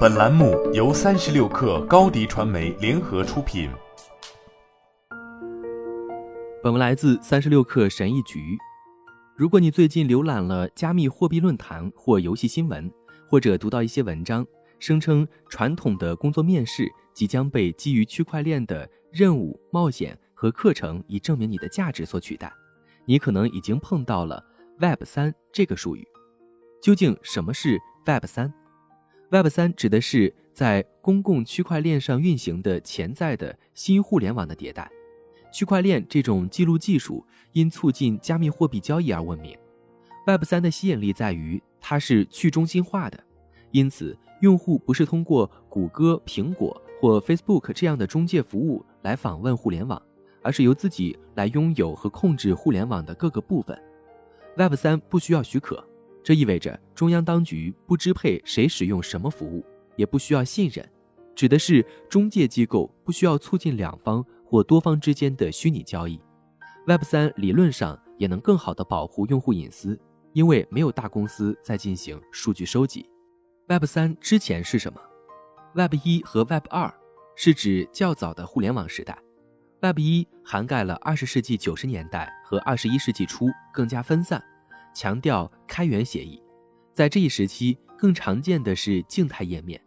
本栏目由三十六氪高低传媒联合出品。本文来自三十六氪神译局。如果你最近浏览了加密货币论坛或游戏新闻，或者读到一些文章，声称传统的工作面试即将被基于区块链的任务、冒险和课程以证明你的价值所取代，你可能已经碰到了 Web 三这个术语。究竟什么是 Web 三？Web 三指的是在公共区块链上运行的潜在的新互联网的迭代。区块链这种记录技术因促进加密货币交易而闻名。Web 三的吸引力在于它是去中心化的，因此用户不是通过谷歌、苹果或 Facebook 这样的中介服务来访问互联网，而是由自己来拥有和控制互联网的各个部分。Web 三不需要许可，这意味着中央当局不支配谁使用什么服务，也不需要信任，指的是中介机构不需要促进两方。或多方之间的虚拟交易，Web 三理论上也能更好地保护用户隐私，因为没有大公司在进行数据收集。Web 三之前是什么？Web 一和 Web 二是指较早的互联网时代。Web 一涵盖了二十世纪九十年代和二十一世纪初，更加分散，强调开源协议。在这一时期，更常见的是静态页面，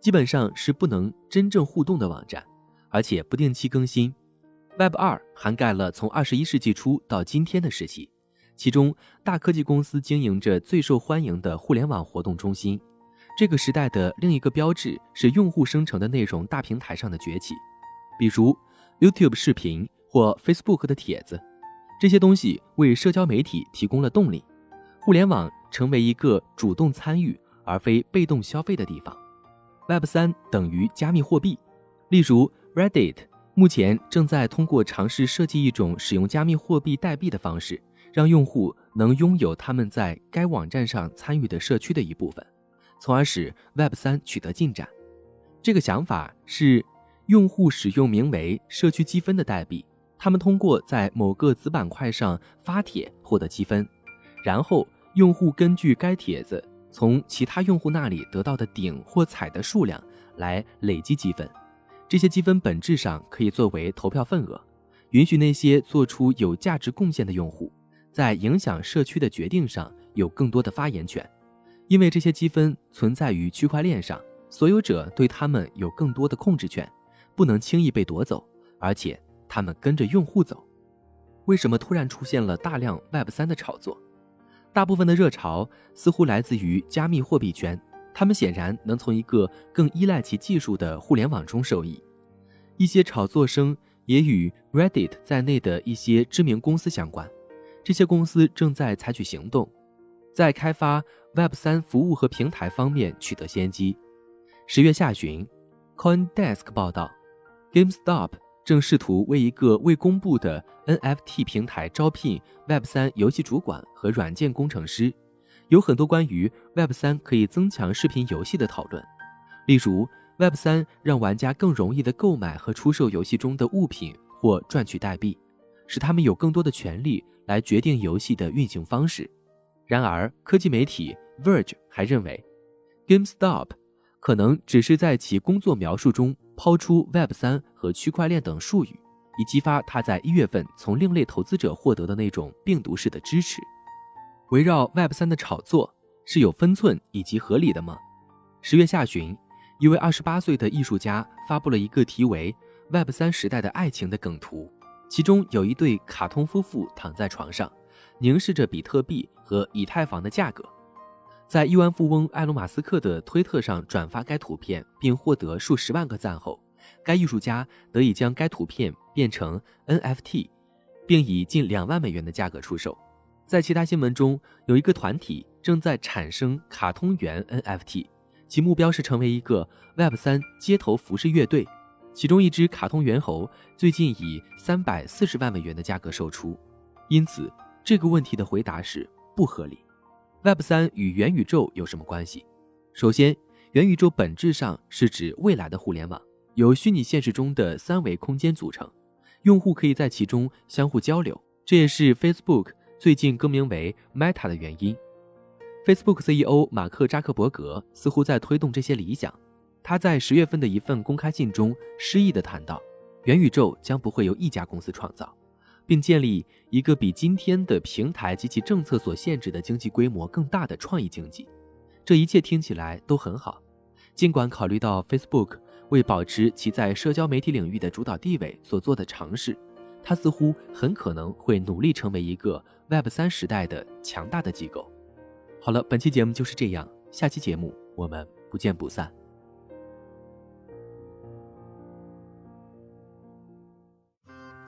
基本上是不能真正互动的网站。而且不定期更新。Web 二涵盖了从二十一世纪初到今天的时期，其中大科技公司经营着最受欢迎的互联网活动中心。这个时代的另一个标志是用户生成的内容大平台上的崛起，比如 YouTube 视频或 Facebook 的帖子。这些东西为社交媒体提供了动力，互联网成为一个主动参与而非被动消费的地方。Web 三等于加密货币，例如。Reddit 目前正在通过尝试设计一种使用加密货币代币的方式，让用户能拥有他们在该网站上参与的社区的一部分，从而使 Web 三取得进展。这个想法是用户使用名为“社区积分”的代币，他们通过在某个子板块上发帖获得积分，然后用户根据该帖子从其他用户那里得到的顶或彩的数量来累积积分。这些积分本质上可以作为投票份额，允许那些做出有价值贡献的用户在影响社区的决定上有更多的发言权。因为这些积分存在于区块链上，所有者对他们有更多的控制权，不能轻易被夺走，而且他们跟着用户走。为什么突然出现了大量 Web 三的炒作？大部分的热潮似乎来自于加密货币圈。他们显然能从一个更依赖其技术的互联网中受益。一些炒作声也与 Reddit 在内的一些知名公司相关。这些公司正在采取行动，在开发 Web 三服务和平台方面取得先机。十月下旬，CoinDesk 报道，GameStop 正试图为一个未公布的 NFT 平台招聘 Web 三游戏主管和软件工程师。有很多关于 Web 三可以增强视频游戏的讨论，例如 Web 三让玩家更容易地购买和出售游戏中的物品或赚取代币，使他们有更多的权利来决定游戏的运行方式。然而，科技媒体 Verge 还认为，GameStop 可能只是在其工作描述中抛出 Web 三和区块链等术语，以激发他在一月份从另类投资者获得的那种病毒式的支持。围绕 Web 三的炒作是有分寸以及合理的吗？十月下旬，一位二十八岁的艺术家发布了一个题为 “Web 三时代的爱情”的梗图，其中有一对卡通夫妇躺在床上，凝视着比特币和以太坊的价格。在亿万富翁埃隆·马斯克的推特上转发该图片并获得数十万个赞后，该艺术家得以将该图片变成 NFT，并以近两万美元的价格出售。在其他新闻中，有一个团体正在产生卡通猿 NFT，其目标是成为一个 Web 三街头服饰乐队。其中一只卡通猿猴最近以三百四十万美元的价格售出。因此，这个问题的回答是不合理。Web 三与元宇宙有什么关系？首先，元宇宙本质上是指未来的互联网，由虚拟现实中的三维空间组成，用户可以在其中相互交流。这也是 Facebook。最近更名为 Meta 的原因，Facebook CEO 马克扎克伯格似乎在推动这些理想。他在十月份的一份公开信中诗意地谈到，元宇宙将不会由一家公司创造，并建立一个比今天的平台及其政策所限制的经济规模更大的创意经济。这一切听起来都很好，尽管考虑到 Facebook 为保持其在社交媒体领域的主导地位所做的尝试，它似乎很可能会努力成为一个 Web 三时代的强大的机构。好了，本期节目就是这样，下期节目我们不见不散。